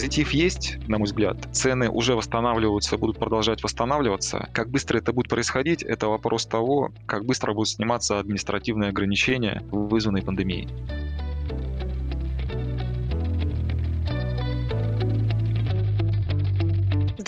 Позитив есть, на мой взгляд. Цены уже восстанавливаются, будут продолжать восстанавливаться. Как быстро это будет происходить, это вопрос того, как быстро будут сниматься административные ограничения, вызванные пандемией.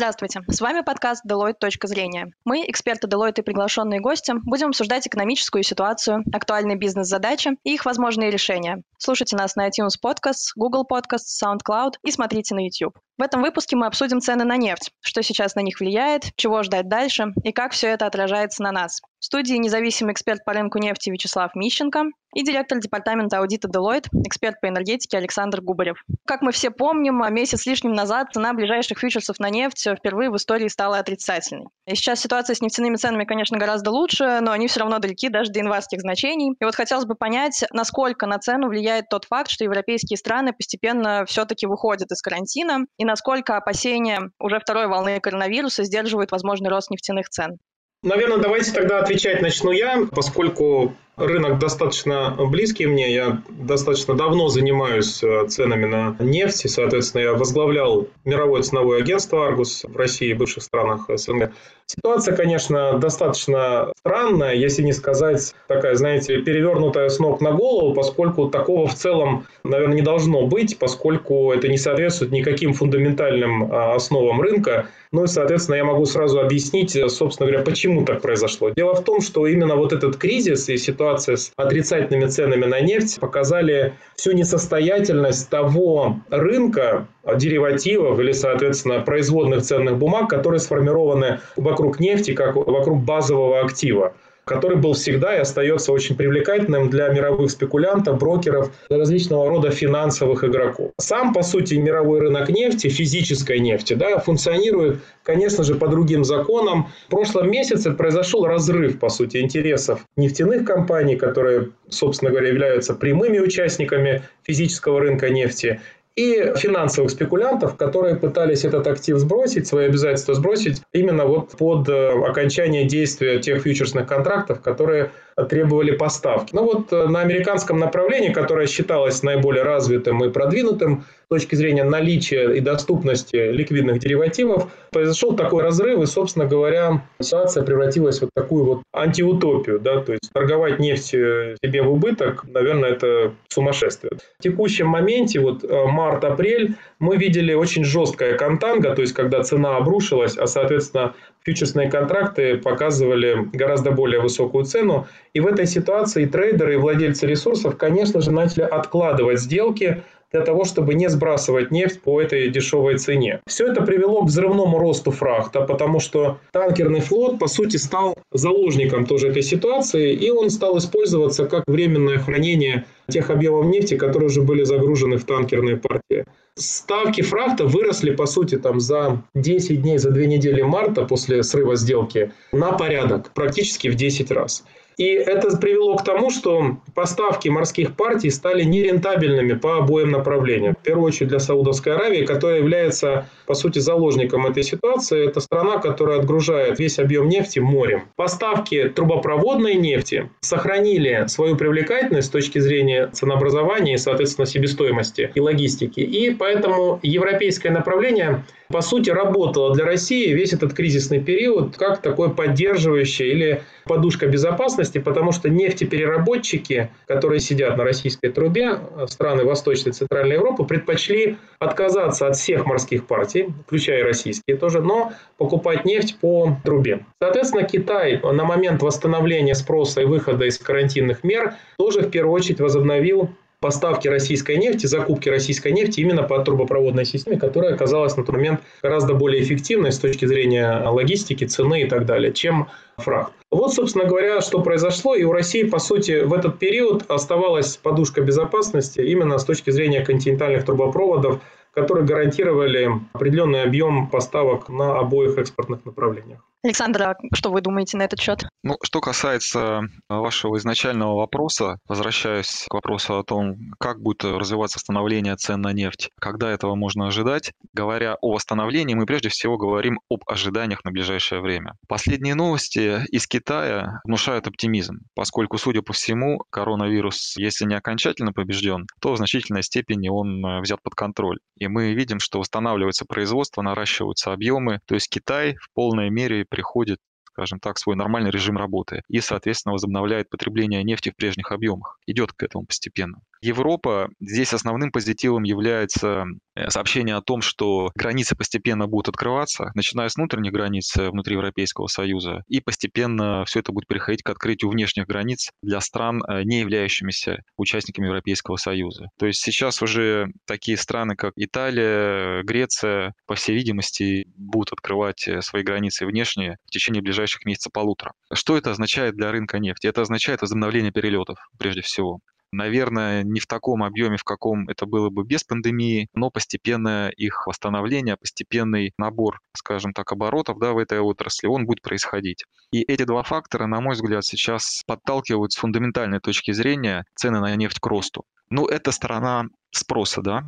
Здравствуйте, с вами подкаст Deloitte «Точка зрения». Мы, эксперты Deloitte и приглашенные гости, будем обсуждать экономическую ситуацию, актуальные бизнес-задачи и их возможные решения. Слушайте нас на iTunes Podcasts, Google Podcasts, SoundCloud и смотрите на YouTube. В этом выпуске мы обсудим цены на нефть, что сейчас на них влияет, чего ждать дальше и как все это отражается на нас. В студии независимый эксперт по рынку нефти Вячеслав Мищенко и директор департамента аудита Deloitte, эксперт по энергетике Александр Губарев. Как мы все помним, месяц лишним назад цена ближайших фьючерсов на нефть впервые в истории стала отрицательной. И сейчас ситуация с нефтяными ценами, конечно, гораздо лучше, но они все равно далеки даже до январских значений. И вот хотелось бы понять, насколько на цену влияет тот факт, что европейские страны постепенно все-таки выходят из карантина, и насколько опасения уже второй волны коронавируса сдерживают возможный рост нефтяных цен. Наверное, давайте тогда отвечать начну я, поскольку Рынок достаточно близкий мне. Я достаточно давно занимаюсь э, ценами на нефть. И, соответственно, я возглавлял мировое ценовое агентство «Аргус» в России и бывших странах СНГ. Ситуация, конечно, достаточно странная, если не сказать такая, знаете, перевернутая с ног на голову, поскольку такого в целом, наверное, не должно быть, поскольку это не соответствует никаким фундаментальным а, основам рынка. Ну и, соответственно, я могу сразу объяснить, собственно говоря, почему так произошло. Дело в том, что именно вот этот кризис и ситуация ситуация с отрицательными ценами на нефть показали всю несостоятельность того рынка деривативов или, соответственно, производных ценных бумаг, которые сформированы вокруг нефти, как вокруг базового актива который был всегда и остается очень привлекательным для мировых спекулянтов, брокеров, для различного рода финансовых игроков. Сам, по сути, мировой рынок нефти, физической нефти, да, функционирует, конечно же, по другим законам. В прошлом месяце произошел разрыв, по сути, интересов нефтяных компаний, которые, собственно говоря, являются прямыми участниками физического рынка нефти, и финансовых спекулянтов, которые пытались этот актив сбросить, свои обязательства сбросить именно вот под э, окончание действия тех фьючерсных контрактов, которые требовали поставки. Ну вот э, на американском направлении, которое считалось наиболее развитым и продвинутым с точки зрения наличия и доступности ликвидных деривативов, произошел такой разрыв, и, собственно говоря, ситуация превратилась в вот такую вот антиутопию. Да? То есть торговать нефть э, себе в убыток, наверное, это сумасшествие. В текущем моменте, вот э, март-апрель, мы видели очень жесткое контанго, то есть когда цена обрушилась, а, соответственно, фьючерсные контракты показывали гораздо более высокую цену. И в этой ситуации трейдеры и владельцы ресурсов, конечно же, начали откладывать сделки для того, чтобы не сбрасывать нефть по этой дешевой цене. Все это привело к взрывному росту фрахта, потому что танкерный флот, по сути, стал заложником тоже этой ситуации, и он стал использоваться как временное хранение тех объемов нефти, которые уже были загружены в танкерные партии. Ставки фрахта выросли, по сути, там за 10 дней, за 2 недели марта после срыва сделки на порядок, практически в 10 раз. И это привело к тому, что поставки морских партий стали нерентабельными по обоим направлениям. В первую очередь для Саудовской Аравии, которая является, по сути, заложником этой ситуации. Это страна, которая отгружает весь объем нефти морем. Поставки трубопроводной нефти сохранили свою привлекательность с точки зрения ценообразования и, соответственно, себестоимости и логистики. И поэтому европейское направление по сути, работало для России весь этот кризисный период как такой поддерживающий или подушка безопасности, потому что нефтепереработчики, которые сидят на российской трубе, страны Восточной и Центральной Европы, предпочли отказаться от всех морских партий, включая российские тоже, но покупать нефть по трубе. Соответственно, Китай на момент восстановления спроса и выхода из карантинных мер тоже в первую очередь возобновил поставки российской нефти, закупки российской нефти именно по трубопроводной системе, которая оказалась на тот момент гораздо более эффективной с точки зрения логистики, цены и так далее, чем фрахт. Вот, собственно говоря, что произошло. И у России, по сути, в этот период оставалась подушка безопасности именно с точки зрения континентальных трубопроводов, которые гарантировали определенный объем поставок на обоих экспортных направлениях. Александр, а что вы думаете на этот счет? Ну, что касается вашего изначального вопроса, возвращаюсь к вопросу о том, как будет развиваться становление цен на нефть, когда этого можно ожидать. Говоря о восстановлении, мы прежде всего говорим об ожиданиях на ближайшее время. Последние новости из Китая внушают оптимизм, поскольку, судя по всему, коронавирус, если не окончательно побежден, то в значительной степени он э, взят под контроль. И мы видим, что восстанавливается производство, наращиваются объемы, то есть Китай в полной мере приходит скажем так, свой нормальный режим работы и, соответственно, возобновляет потребление нефти в прежних объемах. Идет к этому постепенно. Европа, здесь основным позитивом является э, сообщение о том, что границы постепенно будут открываться, начиная с внутренних границ э, внутри Европейского Союза, и постепенно все это будет переходить к открытию внешних границ для стран, э, не являющимися участниками Европейского Союза. То есть сейчас уже такие страны, как Италия, Греция, по всей видимости, будут открывать свои границы внешние в течение ближайших месяцев полутора. Что это означает для рынка нефти? Это означает возобновление перелетов, прежде всего. Наверное, не в таком объеме, в каком это было бы без пандемии, но постепенное их восстановление, постепенный набор, скажем так, оборотов да, в этой отрасли, он будет происходить. И эти два фактора, на мой взгляд, сейчас подталкивают с фундаментальной точки зрения цены на нефть к росту. Ну, это сторона спроса, да,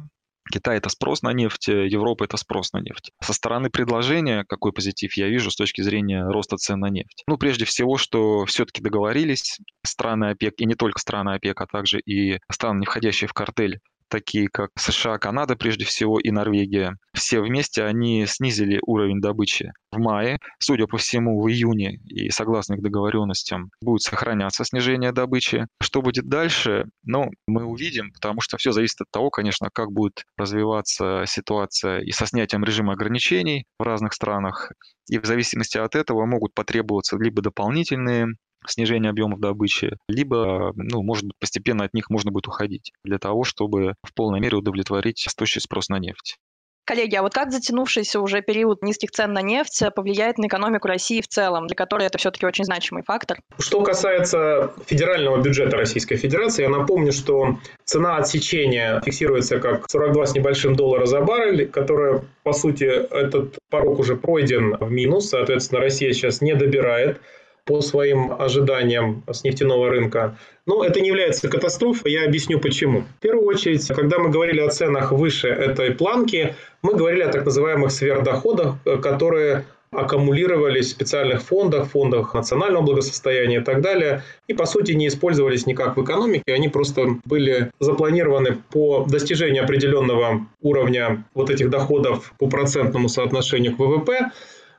Китай – это спрос на нефть, э, Европа – это спрос на нефть. Со стороны предложения, какой позитив я вижу с точки зрения роста цен на нефть? Ну, прежде всего, что все-таки договорились страны ОПЕК, и не только страны ОПЕК, а также и страны, не входящие в картель, такие как США, Канада прежде всего и Норвегия, все вместе они снизили уровень добычи в мае. Судя по всему, в июне и согласно их договоренностям будет сохраняться снижение добычи. Что будет дальше, ну, мы увидим, потому что все зависит от того, конечно, как будет развиваться ситуация и со снятием режима ограничений в разных странах. И в зависимости от этого могут потребоваться либо дополнительные снижение объемов добычи, либо, ну, может быть, постепенно от них можно будет уходить для того, чтобы в полной мере удовлетворить растущий спрос на нефть. Коллеги, а вот как затянувшийся уже период низких цен на нефть повлияет на экономику России в целом, для которой это все-таки очень значимый фактор? Что касается федерального бюджета Российской Федерации, я напомню, что цена отсечения фиксируется как 42 с небольшим доллара за баррель, которая, по сути, этот порог уже пройден в минус, соответственно, Россия сейчас не добирает по своим ожиданиям с нефтяного рынка. Но это не является катастрофой, я объясню почему. В первую очередь, когда мы говорили о ценах выше этой планки, мы говорили о так называемых сверхдоходах, которые аккумулировались в специальных фондах, фондах национального благосостояния и так далее, и по сути не использовались никак в экономике, они просто были запланированы по достижению определенного уровня вот этих доходов по процентному соотношению к ВВП,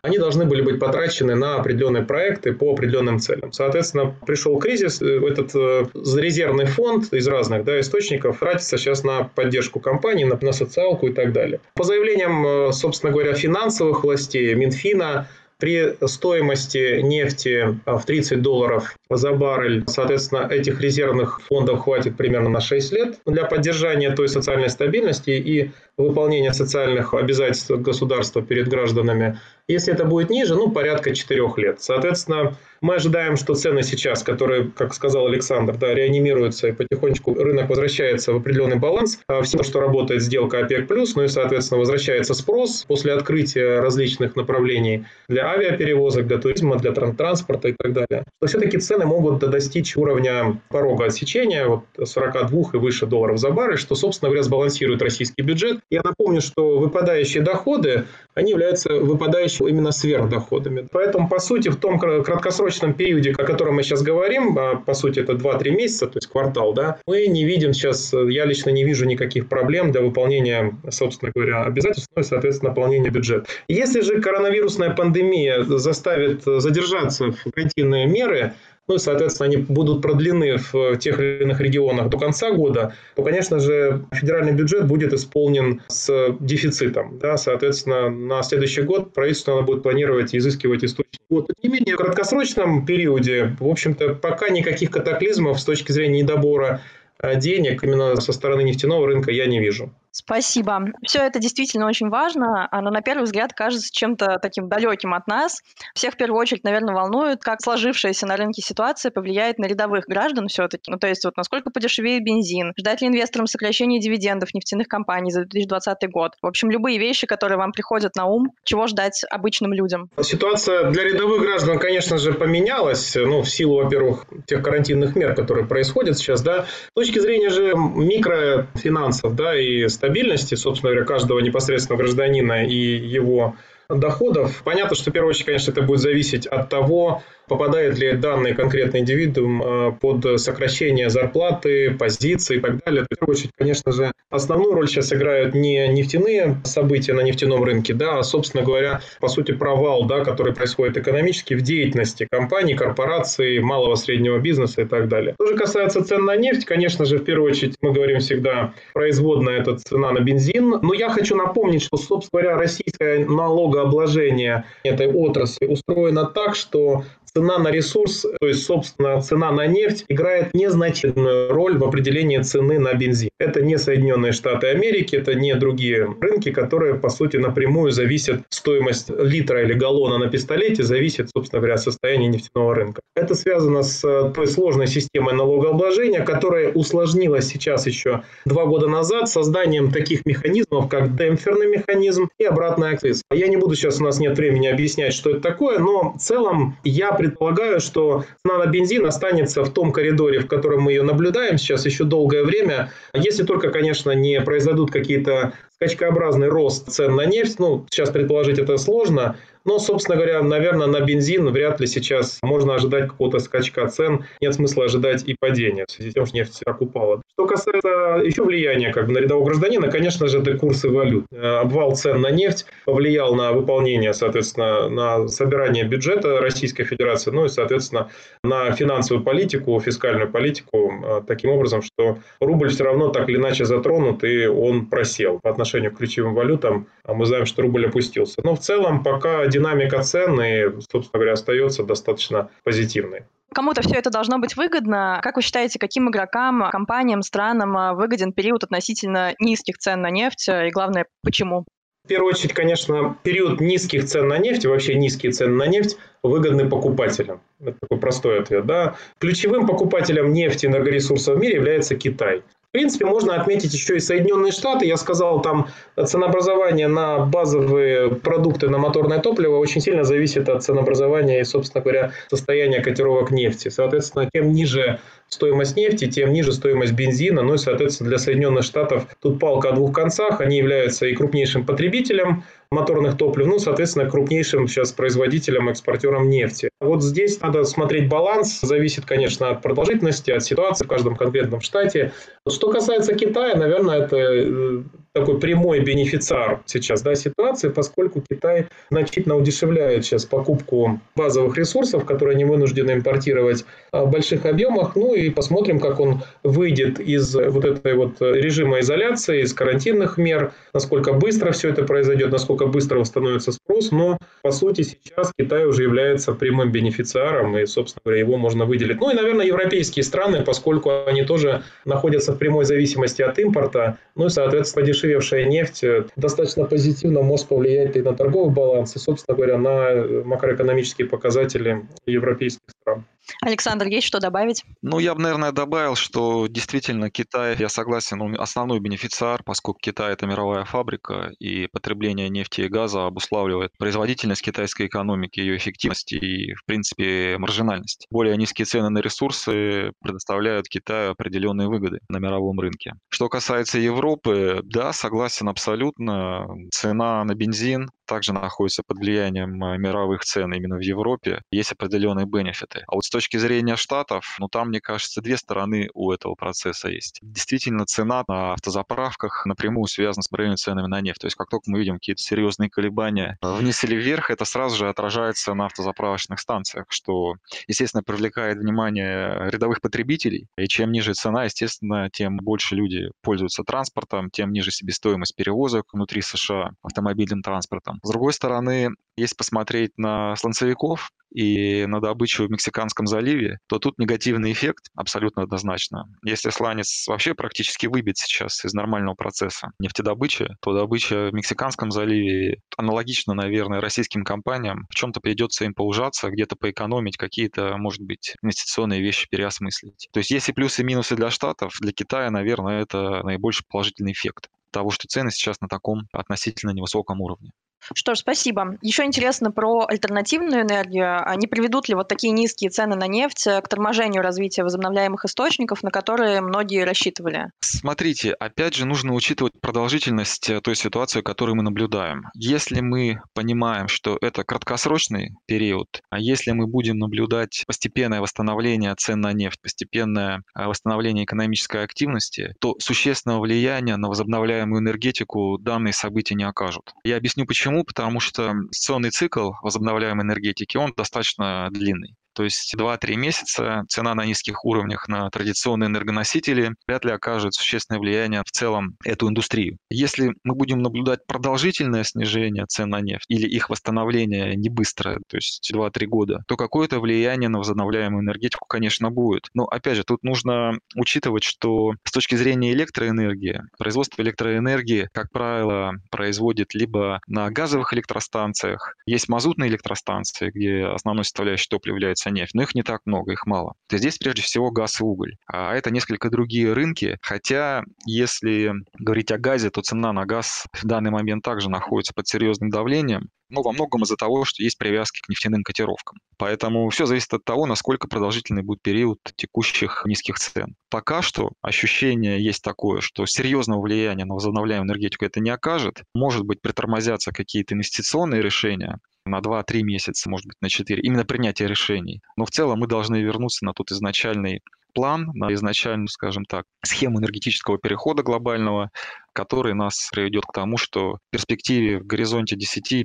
они должны были быть потрачены на определенные проекты по определенным целям. Соответственно, пришел кризис, э, этот э, резервный фонд из разных да, источников тратится сейчас на поддержку компаний, на, на социалку и так далее. По заявлениям, э, собственно говоря, финансовых властей, Минфина, при стоимости нефти в 30 долларов за баррель, соответственно, этих резервных фондов хватит примерно на 6 лет для поддержания той социальной стабильности и выполнения социальных обязательств государства перед гражданами. Если это будет ниже, ну, порядка 4 лет. Соответственно, мы ожидаем, что цены сейчас, которые, как сказал Александр, да, реанимируются и потихонечку рынок возвращается в определенный баланс. А все, что работает сделка ОПЕК+, ну и, соответственно, возвращается спрос после открытия различных направлений для авиаперевозок, для туризма, для транспорта и так далее. То все-таки цены могут достичь уровня порога отсечения, вот 42 и выше долларов за баррель, что, собственно говоря, сбалансирует российский бюджет. Я напомню, что выпадающие доходы, они являются выпадающими именно сверхдоходами. Поэтому, по сути, в том краткосрочном краткосрочном периоде, о котором мы сейчас говорим, а, по сути это 2-3 месяца, то есть квартал, да, мы не видим сейчас, я лично не вижу никаких проблем для выполнения, собственно говоря, обязательств, ну и, соответственно, наполнения бюджета. Если же коронавирусная пандемия заставит задержаться в карантинные меры, ну и, соответственно, они будут продлены в тех или иных регионах до конца года, то, конечно же, федеральный бюджет будет исполнен с дефицитом. Да? Соответственно, на следующий год правительство надо будет планировать и изыскивать источники. Вот. Тем не менее, в краткосрочном периоде, в общем-то, пока никаких катаклизмов с точки зрения недобора э, денег именно со стороны нефтяного рынка я не вижу. Спасибо. Все это действительно очень важно, но на первый взгляд кажется чем-то таким далеким от нас. Всех в первую очередь, наверное, волнует, как сложившаяся на рынке ситуация повлияет на рядовых граждан все-таки. Ну, то есть вот насколько подешевеет бензин, ждать ли инвесторам сокращения дивидендов нефтяных компаний за 2020 год. В общем, любые вещи, которые вам приходят на ум, чего ждать обычным людям. Ситуация для рядовых граждан, конечно же, поменялась, ну, в силу, во-первых, тех карантинных мер, которые происходят сейчас, да. С точки зрения же микрофинансов, да, и стабильности, собственно говоря, каждого непосредственно гражданина и его доходов. Понятно, что в первую очередь, конечно, это будет зависеть от того, попадает ли данный конкретный индивидуум э, под сокращение зарплаты, позиции и так далее. В первую очередь, конечно же, основную роль сейчас играют не нефтяные события на нефтяном рынке, да, а, собственно говоря, по сути, провал, да, который происходит экономически в деятельности компаний, корпораций, малого среднего бизнеса и так далее. Что же касается цен на нефть, конечно же, в первую очередь, мы говорим всегда, производная это цена на бензин. Но я хочу напомнить, что, собственно говоря, российское налогообложение этой отрасли устроено так, что цена на ресурс, то есть, собственно, цена на нефть играет незначительную роль в определении цены на бензин. Это не Соединенные Штаты Америки, это не другие рынки, которые, по сути, напрямую зависят, стоимость литра или галлона на пистолете зависит, собственно говоря, от состояния нефтяного рынка. Это связано с э, той сложной системой налогообложения, которая усложнилась сейчас еще два года назад созданием таких механизмов, как демпферный механизм и обратный акциз. Я не буду сейчас, у нас нет времени объяснять, что это такое, но в целом я предполагаю, что цена на бензин останется в том коридоре, в котором мы ее наблюдаем сейчас еще долгое время, если только, конечно, не произойдут какие-то скачкообразный рост цен на нефть. Ну, сейчас предположить это сложно, но, собственно говоря, наверное, на бензин вряд ли сейчас можно ожидать какого-то скачка цен. Нет смысла ожидать и падения в связи с тем, что нефть так. Что касается еще влияния как бы, на рядового гражданина, конечно же, это курсы валют. Э, обвал цен на нефть повлиял на выполнение, соответственно, на собирание бюджета Российской Федерации, ну и, соответственно, на финансовую политику, фискальную политику, э, таким образом, что рубль все равно так или иначе затронут, и он просел по отношению к ключевым валютам. А мы знаем, что рубль опустился. Но в целом пока динамика цен и, собственно говоря, остается достаточно позитивной. Кому-то все это должно быть выгодно. Как вы считаете, каким игрокам, компаниям, странам а, выгоден период относительно низких цен на нефть? И главное, почему? В первую очередь, конечно, период низких цен на нефть, вообще низкие цены на нефть, выгодны покупателям. Это такой простой ответ. Да? Ключевым покупателем нефти и энергоресурсов в мире является Китай. Принципе, можно отметить еще и Соединенные Штаты. Я сказал, там ценообразование на базовые продукты, на моторное топливо очень сильно зависит от ценообразования и, собственно говоря, состояния котировок нефти. Соответственно, тем ниже стоимость нефти, тем ниже стоимость бензина. Ну и, соответственно, для Соединенных Штатов тут палка о двух концах. Они являются и крупнейшим потребителем моторных топлив, ну, соответственно, крупнейшим сейчас производителем, экспортером нефти. Вот здесь надо смотреть баланс, зависит, конечно, от продолжительности, от ситуации в каждом конкретном штате. Что касается Китая, наверное, это э, такой прямой бенефициар сейчас да, ситуации, поскольку Китай значительно удешевляет сейчас покупку базовых ресурсов, которые они вынуждены импортировать в больших объемах. Ну и посмотрим, как он выйдет из вот этой вот режима изоляции, из карантинных мер, насколько быстро все это произойдет, насколько быстро восстановится спрос. Но, по сути, сейчас Китай уже является прямым бенефициаром, и, собственно говоря, его можно выделить. Ну и, наверное, европейские страны, поскольку они тоже находятся в прямой зависимости от импорта, ну и, соответственно, подешевле подешевевшая нефть э, достаточно позитивно может повлиять и на торговый баланс, и, собственно говоря, на макроэкономические показатели европейских стран. Александр, есть что добавить? Ну, я бы, наверное, добавил, что действительно Китай, я согласен, основной бенефициар, поскольку Китай – это мировая фабрика, и потребление нефти и газа обуславливает производительность китайской экономики, ее эффективность и, в принципе, маржинальность. Более низкие цены на ресурсы предоставляют Китаю определенные выгоды на мировом рынке. Что касается Европы, да, согласен абсолютно. Цена на бензин также находится под влиянием э, мировых цен именно в Европе. Есть определенные бенефиты. А вот с точки зрения Штатов, ну там, мне кажется, две стороны у этого процесса есть. Действительно, цена на автозаправках напрямую связана с брендовыми ценами на нефть. То есть как только мы видим какие-то серьезные колебания вниз или вверх, это сразу же отражается на автозаправочных станциях, что, естественно, привлекает внимание рядовых потребителей. И чем ниже цена, естественно, тем больше люди пользуются транспортом, тем ниже себестоимость перевозок внутри США автомобильным транспортом. Целом. С другой стороны, если посмотреть на слонцевиков и на добычу в Мексиканском заливе, то тут негативный эффект абсолютно однозначно. Если сланец вообще практически выбит сейчас из нормального процесса нефтедобычи, то добыча в Мексиканском заливе аналогично, наверное, российским компаниям. В чем-то придется им поужаться, где-то поэкономить, какие-то, может быть, инвестиционные вещи переосмыслить. То есть есть и плюсы и минусы для Штатов. Для Китая, наверное, это наибольший положительный эффект того, что цены сейчас на таком относительно невысоком уровне. Что ж, спасибо. Еще интересно про альтернативную энергию. А не приведут ли вот такие низкие цены на нефть к торможению развития возобновляемых источников, на которые многие рассчитывали? Смотрите, опять же, нужно учитывать продолжительность э, той ситуации, которую мы наблюдаем. Если мы понимаем, что это краткосрочный период, а если мы будем наблюдать постепенное восстановление цен на нефть, постепенное э, восстановление экономической активности, то существенного влияния на возобновляемую энергетику данные события не окажут. Я объясню почему Почему? Потому что инвестиционный цикл возобновляемой энергетики, он достаточно длинный. То есть 2-3 месяца цена на низких уровнях на традиционные энергоносители вряд ли окажет существенное влияние в целом эту индустрию. Если мы будем наблюдать продолжительное снижение цен на нефть или их восстановление не быстрое, то есть 2-3 года, то какое-то влияние на возобновляемую энергетику, конечно, будет. Но опять же, тут нужно учитывать, что с точки зрения электроэнергии, производство электроэнергии, как правило, производит либо на газовых электростанциях, есть мазутные электростанции, где основной составляющей топлива является добывается нефть, но их не так много, их мало. То здесь прежде всего газ и уголь. А это несколько другие рынки, хотя если говорить о газе, то цена на газ в данный момент также находится под серьезным давлением, но во многом из-за того, что есть привязки к нефтяным котировкам. Поэтому все зависит от того, насколько продолжительный будет период текущих низких цен. Пока что ощущение есть такое, что серьезного влияния на возобновляемую энергетику это не окажет. Может быть, притормозятся какие-то инвестиционные решения, на 2-3 месяца, может быть, на 4, именно принятие решений. Но в целом мы должны вернуться на тот изначальный план, на изначальную, скажем так, схему энергетического перехода глобального, который нас приведет к тому, что в перспективе в горизонте 10-15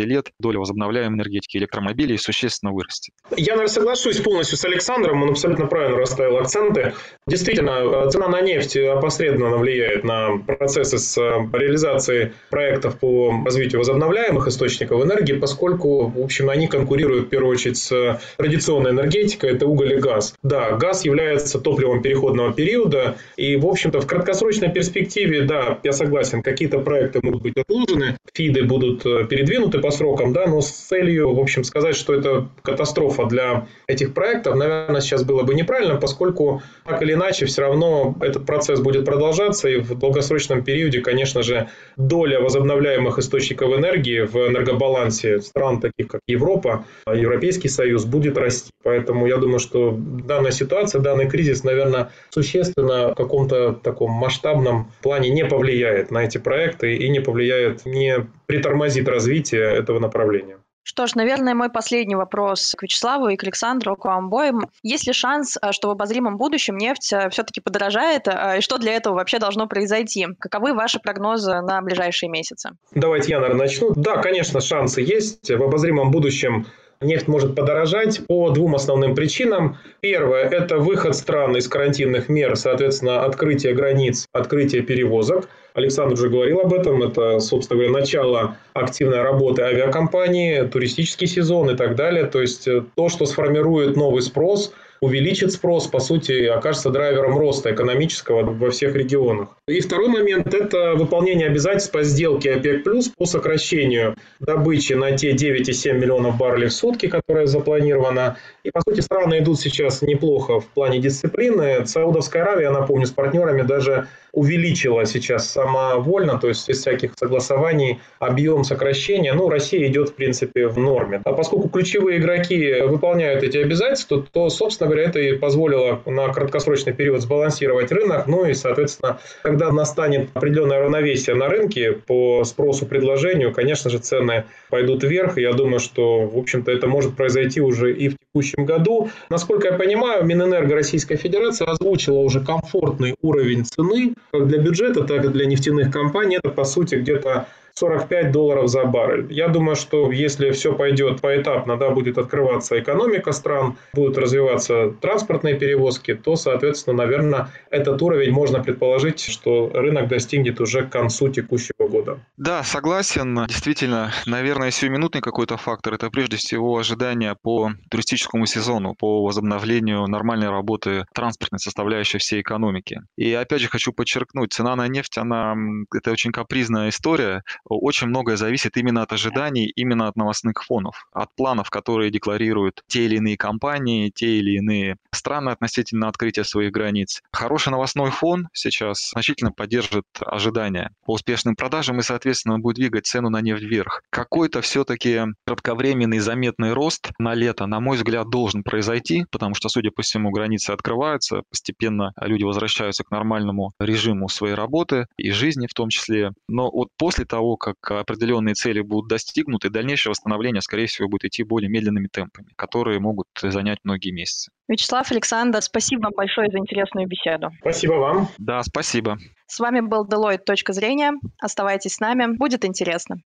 лет доля возобновляемой энергетики электромобилей существенно вырастет. Я, наверное, соглашусь полностью с Александром, он абсолютно правильно расставил акценты. Действительно, цена на нефть опосредованно влияет на процессы с реализацией проектов по развитию возобновляемых источников энергии, поскольку, в общем, они конкурируют в первую очередь с традиционной энергетикой, это уголь и газ. Да, газ является топливом переходного периода, и, в общем-то, в краткосрочной перспективе, да, я согласен, какие-то проекты могут быть отложены, фиды будут э, передвинуты по срокам, да, но с целью, в общем, сказать, что это катастрофа для этих проектов, наверное, сейчас было бы неправильно, поскольку так или иначе все равно этот процесс будет продолжаться, и в долгосрочном периоде, конечно же, доля возобновляемых источников энергии в энергобалансе стран, таких как Европа, Европейский Союз, будет расти. Поэтому я думаю, что данная ситуация, данный кризис, наверное, существенно в каком-то таком масштабном плане не повлияет повлияет на эти проекты и не повлияет, не притормозит развитие этого направления. Что ж, наверное, мой последний вопрос к Вячеславу и к Александру, к вам обоим. Есть ли шанс, э, что в обозримом будущем нефть э, все-таки подорожает? Э, и что для этого вообще должно произойти? Каковы ваши прогнозы на ближайшие месяцы? Давайте я, наверное, начну. Да, конечно, шансы есть. В обозримом будущем нефть может подорожать по двум основным причинам. Первое – это выход стран из карантинных мер, соответственно, открытие границ, открытие перевозок. Александр уже говорил об этом. Это, собственно говоря, начало активной работы авиакомпании, туристический сезон и так далее. То есть, э, то, что сформирует новый спрос – увеличит спрос, по сути, окажется драйвером роста экономического во всех регионах. И второй момент – это выполнение обязательств по сделке ОПЕК+, по сокращению добычи на те 9,7 миллионов баррелей в сутки, которая запланирована. И, по сути, страны идут сейчас неплохо в плане дисциплины. Саудовская Аравия, напомню, с партнерами даже увеличила сейчас самовольно, то есть без всяких согласований, объем сокращения. Ну, Россия идет, в принципе, в норме. А поскольку ключевые игроки выполняют эти обязательства, то, собственно говоря, это и позволило на краткосрочный период сбалансировать рынок. Ну и, соответственно, когда настанет определенное равновесие на рынке по спросу предложению, конечно же, цены пойдут вверх. Я думаю, что, в общем-то, это может произойти уже и в текущем году. Насколько я понимаю, Минэнерго Российской Федерации озвучила уже комфортный уровень цены как для бюджета, так и для нефтяных компаний. Это, по сути, где-то 45 долларов за баррель. Я думаю, что если все пойдет поэтапно, да, будет открываться экономика стран, будут развиваться транспортные перевозки, то, соответственно, наверное, этот уровень можно предположить, что рынок достигнет уже к концу текущего года. Да, согласен. Действительно, наверное, сиюминутный какой-то фактор – это прежде всего ожидания по туристическому сезону, по возобновлению нормальной работы транспортной составляющей всей экономики. И опять же хочу подчеркнуть, цена на нефть, она это очень капризная история. Очень многое зависит именно от ожиданий, именно от новостных фонов, от планов, которые декларируют те или иные компании, те или иные страны относительно открытия своих границ. Хороший новостной фон сейчас значительно поддержит ожидания по успешным продажам и, соответственно, будет двигать цену на нефть вверх. Какой-то все-таки кратковременный заметный рост на лето, на мой взгляд, должен произойти, потому что, судя по всему, границы открываются, постепенно люди возвращаются к нормальному режиму своей работы и жизни в том числе. Но вот после того, как определенные цели будут достигнуты, дальнейшее восстановление, скорее всего, будет идти более медленными темпами, которые могут занять многие месяцы. Вячеслав, Александр, спасибо вам большое за интересную беседу. Спасибо вам. Да, спасибо. С вами был Deloitte «Точка зрения». Оставайтесь с нами, будет интересно.